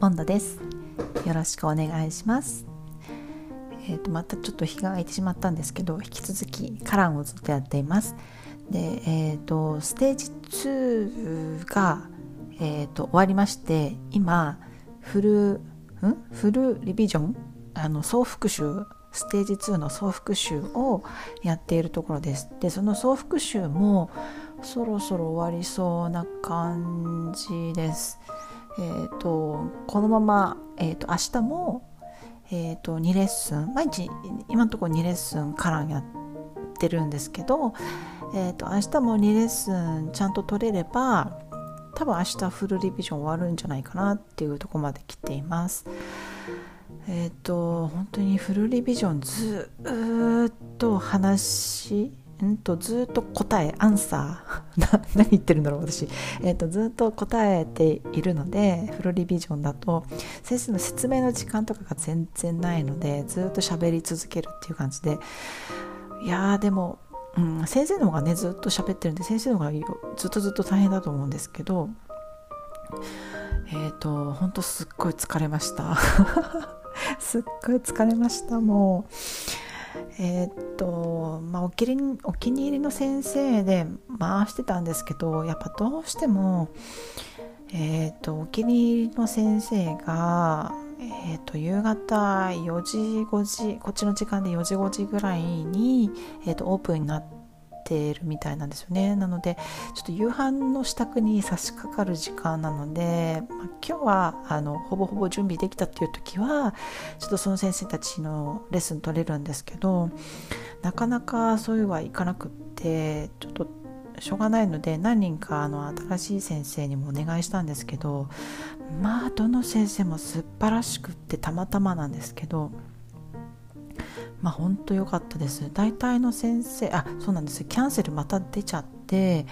ボンドです。よろしくお願いします。えーと、またちょっと日が空いてしまったんですけど引き続きカランをずっとやっています。でえっ、ー、とステージ2が、えーと、終わりまして今フルん？フルリビジョン？あの総復習？ステージ2の総復習をやっているところです。でその総復習もそろそろ終わりそうな感じです。えーと、このまま、えーと、明日も、えーと、2レッスン毎日今のところ2レッスンからやってるんですけど、えー、と明日も2レッスンちゃんと取れれば多分明日フルリビジョン終わるんじゃないかなっていうとこまで来ています。えっ、ー、と本当にフルリビジョンずっと話んとずっと答えアンサー。何言ってるんだろう私、えーと、ずっと答えているのでフルリビジョンだと先生の説明の時間とかが全然ないのでずっと喋り続けるっていう感じで。いやでも、うん、先生の方がねずっと喋ってるんで先生の方がずっとずっと大変だと思うんですけどえっ、ー、と本当すっごい疲れました。すっごい疲れましたもう。えー、っとまあお気にお気に入りの先生で回してたんですけどやっぱどうしてもえー、っとお気に入りの先生がえーと、夕方4時5時こっちの時間で4時5時ぐらいに、えーとオープンになってているみたいなんですよね。なのでちょっと夕飯の支度に差し掛かる時間なので、まあ、今日はあのほぼほぼ準備できたっていう時はちょっとその先生たちのレッスン取れるんですけどなかなかそういうはいかなくってちょっとしょうがないので何人かあの新しい先生にもお願いしたんですけどまあどの先生も素晴らしくってたまたまなんですけどまあ本当良かったです。大体の先生あそうなんです。キャンセルまた出ちゃって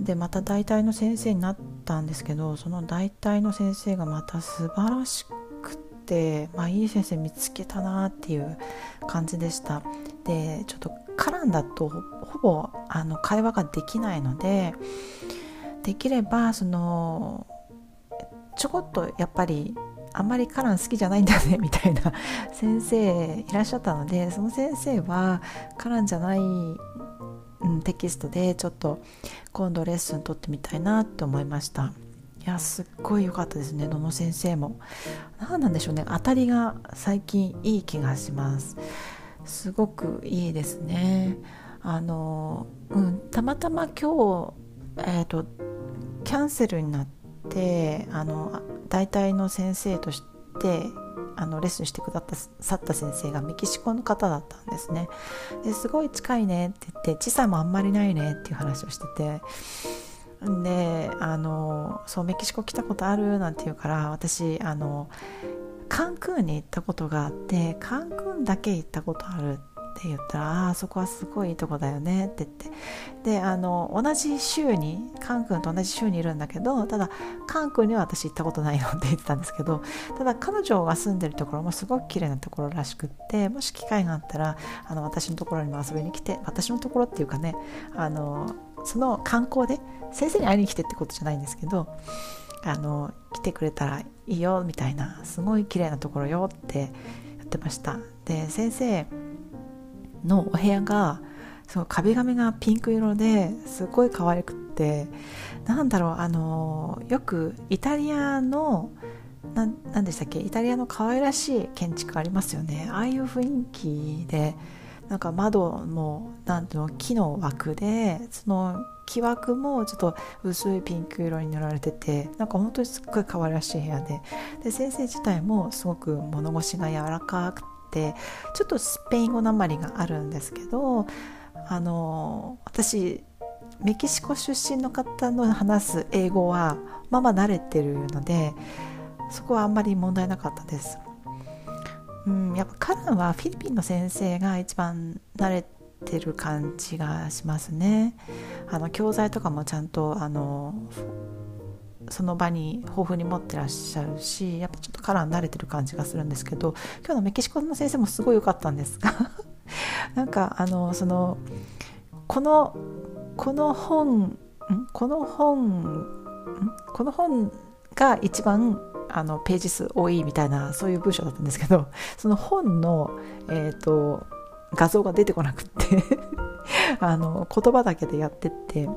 でまた大体の先生になったんですけどその大体の先生がまた素晴らしくて、まあ、いい先生見つけたなっていう感じでした。でちょっと絡んだとほぼあの会話ができないのでできればそのちょこっとやっぱりあんまりカラン好きじゃないんだねみたいな。先生いらっしゃったのでその先生はカランじゃない、うん、テキストでちょっと今度レッスン取ってみたいなって思いました。いやすっごい良かったですねどの先生も。何なんでしょうね当たりが最近いい気がします。すごくいいですね。あの、うん、たまたま今日えっ、ー、とキャンセルになってあの大体の先生としてあのレッスンしてくださった先生がメキシコの方だったんですね。ですごい近いねって言って時差もあんまりないねっていう話をしてて。であのそうメキシコ来たことあるなんて言うから私あのカンクンに行ったことがあってカンクンだけ行ったことあるってって言ったら「ああそこはすごいいいとこだよね」って言って。であの同じ州にカン君と同じ州にいるんだけどただカン君には私行ったことないのって言ってたんですけどただ彼女が住んでるところもすごく綺麗なところらしくってもし機会があったらあの私のところにも遊びに来て私のところっていうかねあのその観光で先生に会いに来てってことじゃないんですけどあの来てくれたらいいよみたいなすごい綺麗なところよってやってました。で先生のお部屋がその壁紙がピンク色ですごい可愛くってなんだろうあのよくイタリアの何でしたっけイタリアの可愛らしい建築ありますよね。ああいう雰囲気でなんか窓もなんていうの木の枠でその木枠もちょっと薄いピンク色に塗られててなんか本当にすっごい可愛らしい部屋で。で先生自体もすごく物腰が柔らかくてちょっとスペイン語なまりがあるんですけどあの私メキシコ出身の方の話す英語はまあまあ慣れてるのでそこはあんまり問題なかったです。うん、やっぱカランはフィリピンの先生が一番慣れてる感じがしますね。あの教材とかもちゃんとあのその場に豊富に持ってらっしゃるしやっぱちょっとカラー慣れてる感じがするんですけど今日のメキシコの先生もすごい良かったんです。が なんかあのそのこのこの本この本この本が一番あのページ数多いみたいなそういう文章だったんですけど その本の、えーと、画像が出てこなくって あの言葉だけでやってって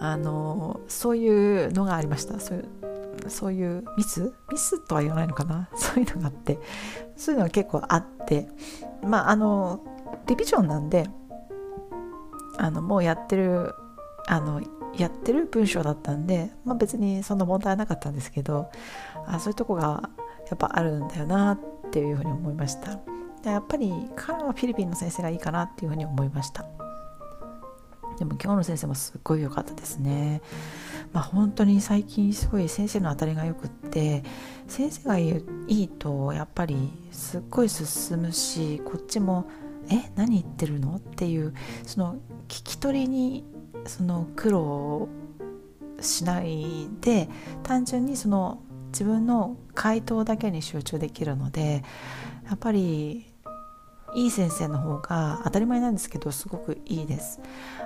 あのそういうのがありました。そういうそういうミス？ミスとは言わないのかな？そういうのがあって。そういうのが結構あって。まああのリビジョンなんであのもうやってるあのやってる文章だったんで、まあ、別にそんな問題はなかったんですけどあそういうとこがやっぱあるんだよなっていうふうに思いました。でやっぱり彼はフィリピンの先生がいいかなっていうふうに思いました。でも今日の先生もすっごい良かったですね。まあ本当に最近すごい先生の当たりがよくって先生がいいとやっぱりすっごい進むしこっちもえ何言ってるの？っていうその聞き取りにその苦労しないで単純にその自分の回答だけに集中できるのでやっぱりいい先生の方が当たり前なんですけどすごくいいです。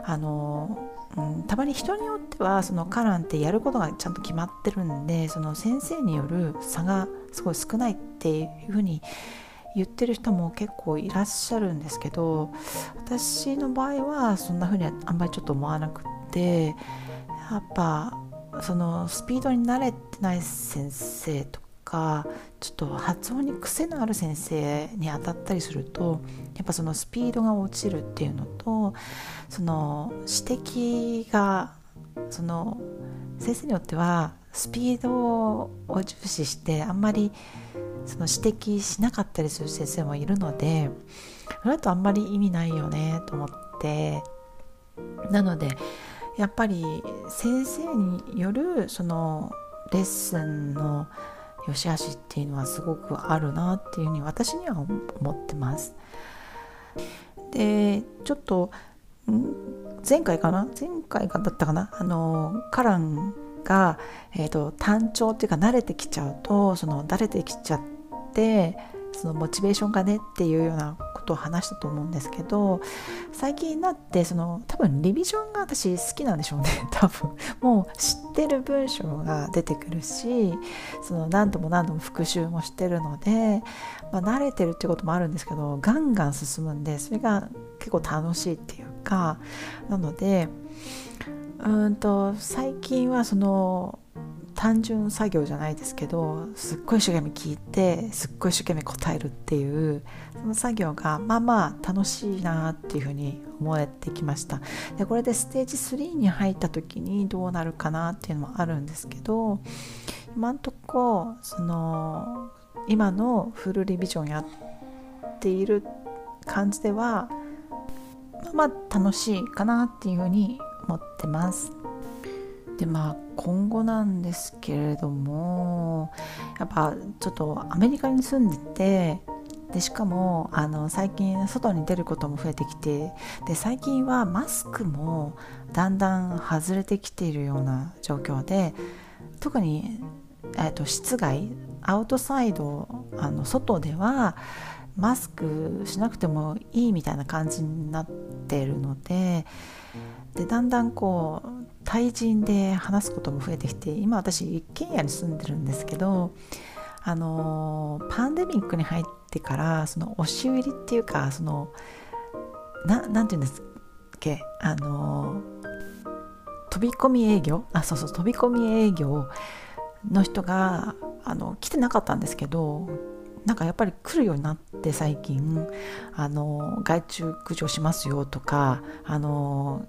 あのうん、たまに人によってはそのカランってやることがちゃんと決まってるんでその先生による差がすごい少ないっていうふうに言ってる人も結構いらっしゃるんですけど私の場合はそんな風にはあんまりちょっと思わなくってやっぱそのスピードに慣れてない先生とかちょっと発音に癖のある先生に当たったりするとやっぱそのスピードが落ちるっていうのとその指摘がその先生によってはスピードを重視してあんまりその指摘しなかったりする先生もいるのでそれだとあんまり意味ないよねと思って。なのでやっぱり先生によるそのレッスンの良し悪しっていうのはすごくあるなっていうふうに私には思ってます。でちょっと前回かな？前回だったかな？あのカランが、えーと、単調っていうか慣れてきちゃうとその慣れてきちゃってそのモチベーションがねっていうようなことを話したと思うんですけど最近になってその多分リビジョンが私好きなんでしょうね。多分もう知ってる文章が出てくるしその何度も何度も復習もしてるので、まあ、慣れてるっていうこともあるんですけどガンガン進むんでそれが結構楽しいっていうかなのでうんと最近はその単純作業じゃないですけどすっごい一生懸命聞いてすっごい一生懸命答えるっていうその作業がまあまあ楽しいなっていうふうに思えてきましたでこれでステージ3に入った時にどうなるかなっていうのもあるんですけど今んとこその今のフルリビジョンやっている感じではまあまあ楽しいかなっていうふうに思ってます。でまあ今後なんですけれどもやっぱちょっとアメリカに住んでてでしかもあの最近外に出ることも増えてきてで最近はマスクもだんだん外れてきているような状況で特に、えーと、室外アウトサイドあの外ではマスクしなくてもいいみたいな感じになってるのででだんだんこう対人で話すことも増えてきて今私一軒家に住んでるんですけどあのパンデミックに入ってからその押し売りっていうかそのななんていうんですっけあの飛び込み営業？あそうそう飛び込み営業の人があの来てなかったんですけどなんかやっぱり来るようになって最近あの外注駆除しますよとかあの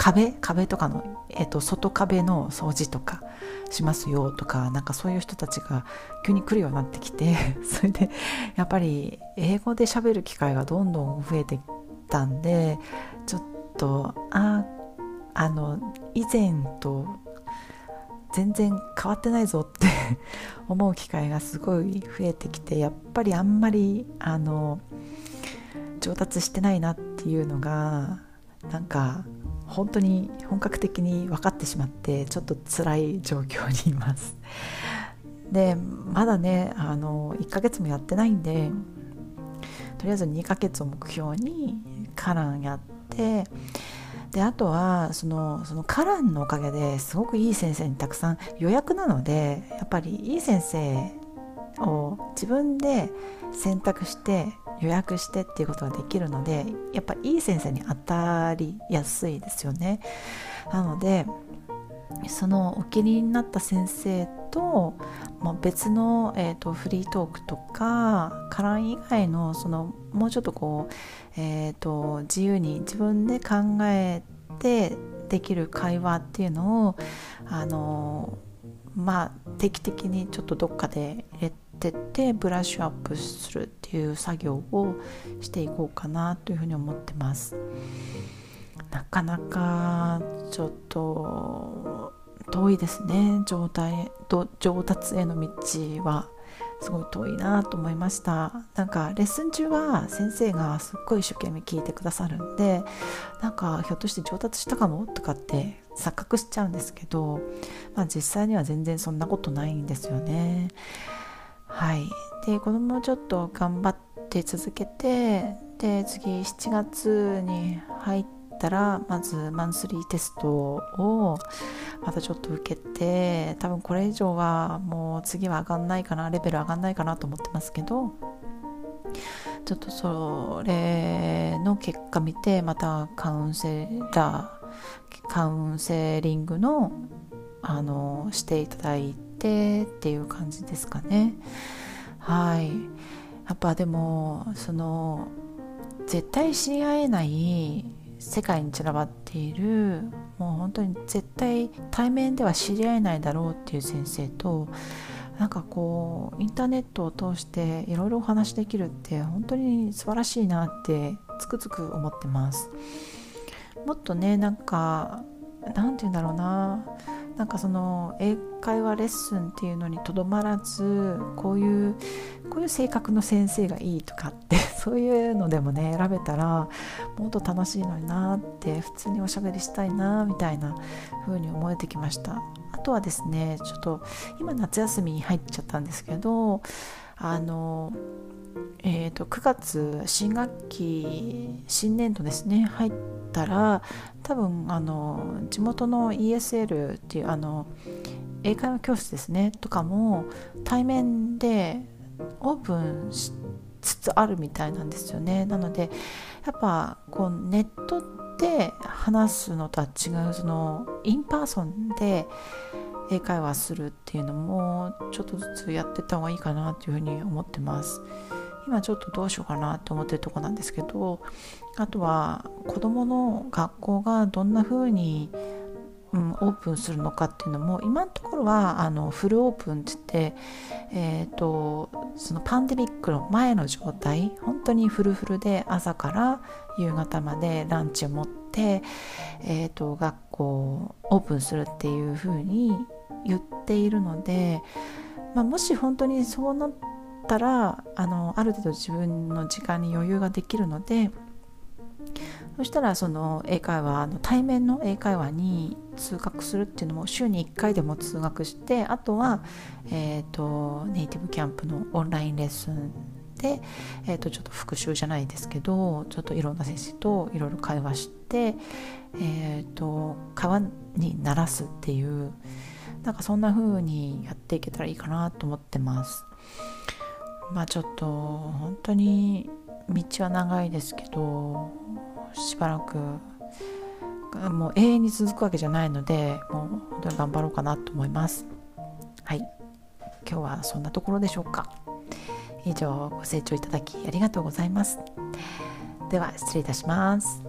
壁壁とかの、えーと、外壁の掃除とかしますよとかなんかそういう人たちが急に来るようになってきて それでやっぱり英語で喋る機会がどんどん増えてきたんでちょっとああの以前と全然変わってないぞって 思う機会がすごい増えてきてやっぱりあんまりあの上達してないなっていうのがなんか本当に本格的に分かってしまってちょっと辛い状況にいます。でまだねあの1ヶ月もやってないんでとりあえず2ヶ月を目標にカランやってであとはそのそのカランのおかげですごくいい先生にたくさん予約なのでやっぱりいい先生を自分で選択して予約してっていうことができるのでやっぱいい先生に当たりやすいですよね。なのでそのお気になった先生と、まあ、別の、えーと、フリートークとかカラン以外のそのもうちょっとこう、えーと、自由に自分で考えてできる会話っていうのをあのまあ定期的にちょっとどっかで入れてってブラッシュアップするっていう作業をしていこうかなというふうに思ってます。なかなかちょっと遠いですね。状態上達への道はすごい遠いなと思いました。なんかレッスン中は先生がすっごい一生懸命聞いてくださるんでなんかひょっとして上達したかもとかって錯覚しちゃうんですけど、まあ、実際には全然そんなことないんですよね。はい。で子供もちょっと頑張って続けてで次7月に入ったらまずマンスリーテストをまたちょっと受けて多分これ以上はもう次は上がんないかなレベル上がんないかなと思ってますけどちょっとそれの結果見てまたカウンセラーカウンセリングのあのしていただいててっていう感じですかね。はい。やっぱでもその絶対知り合えない世界に散らばっているもう本当に絶対対面では知り合えないだろうっていう先生となんかこうインターネットを通していろいろお話できるって本当に素晴らしいなってつくづく思ってます。もっとねなんかなんて言うんだろうな。なんかその英会話レッスンっていうのにとどまらずこういうこういう性格の先生がいいとかって そういうのでもね選べたらもっと楽しいのになって普通におしゃべりしたいなみたいな風に思えてきました。あとはですねちょっと今夏休みに入っちゃったんですけどあのえーと、9月新学期新年度ですね入ったら多分あの地元の ESL っていうあの英会話教室ですねとかも対面でオープンしつつあるみたいなんですよね。なのでやっぱこうネットで話すのとは違うその in person で英会話するっていうのもちょっとずつやってた方がいいかなというふうに思ってます。今ちょっとどうしようかなって思ってるとこなんですけどあとは子どもの学校がどんな風にうん、オープンするのかっていうのも今のところはあのフルオープンって言って、えーと、そのパンデミックの前の状態本当にフルフルで朝から夕方までランチを持って、えーと、学校オープンするっていうふうに言っているので、まあ、もし本当にそうなったらあのある程度自分の時間に余裕ができるのでそしたらその英会話の対面の英会話に通学するっていうのも週に1回でも通学してあとは、えーと、ネイティブキャンプのオンラインレッスンで、えー、とちょっと復習じゃないですけどちょっといろんな先生といろいろ会話して、えーと、会話にならすっていうなんかそんな風にやっていけたらいいかなと思ってます。まあちょっと本当に道は長いですけどしばらくもう永遠に続くわけじゃないのでもう本当に頑張ろうかなと思います。はい。今日はそんなところでしょうか。以上ご清聴いただきありがとうございます。では失礼いたします。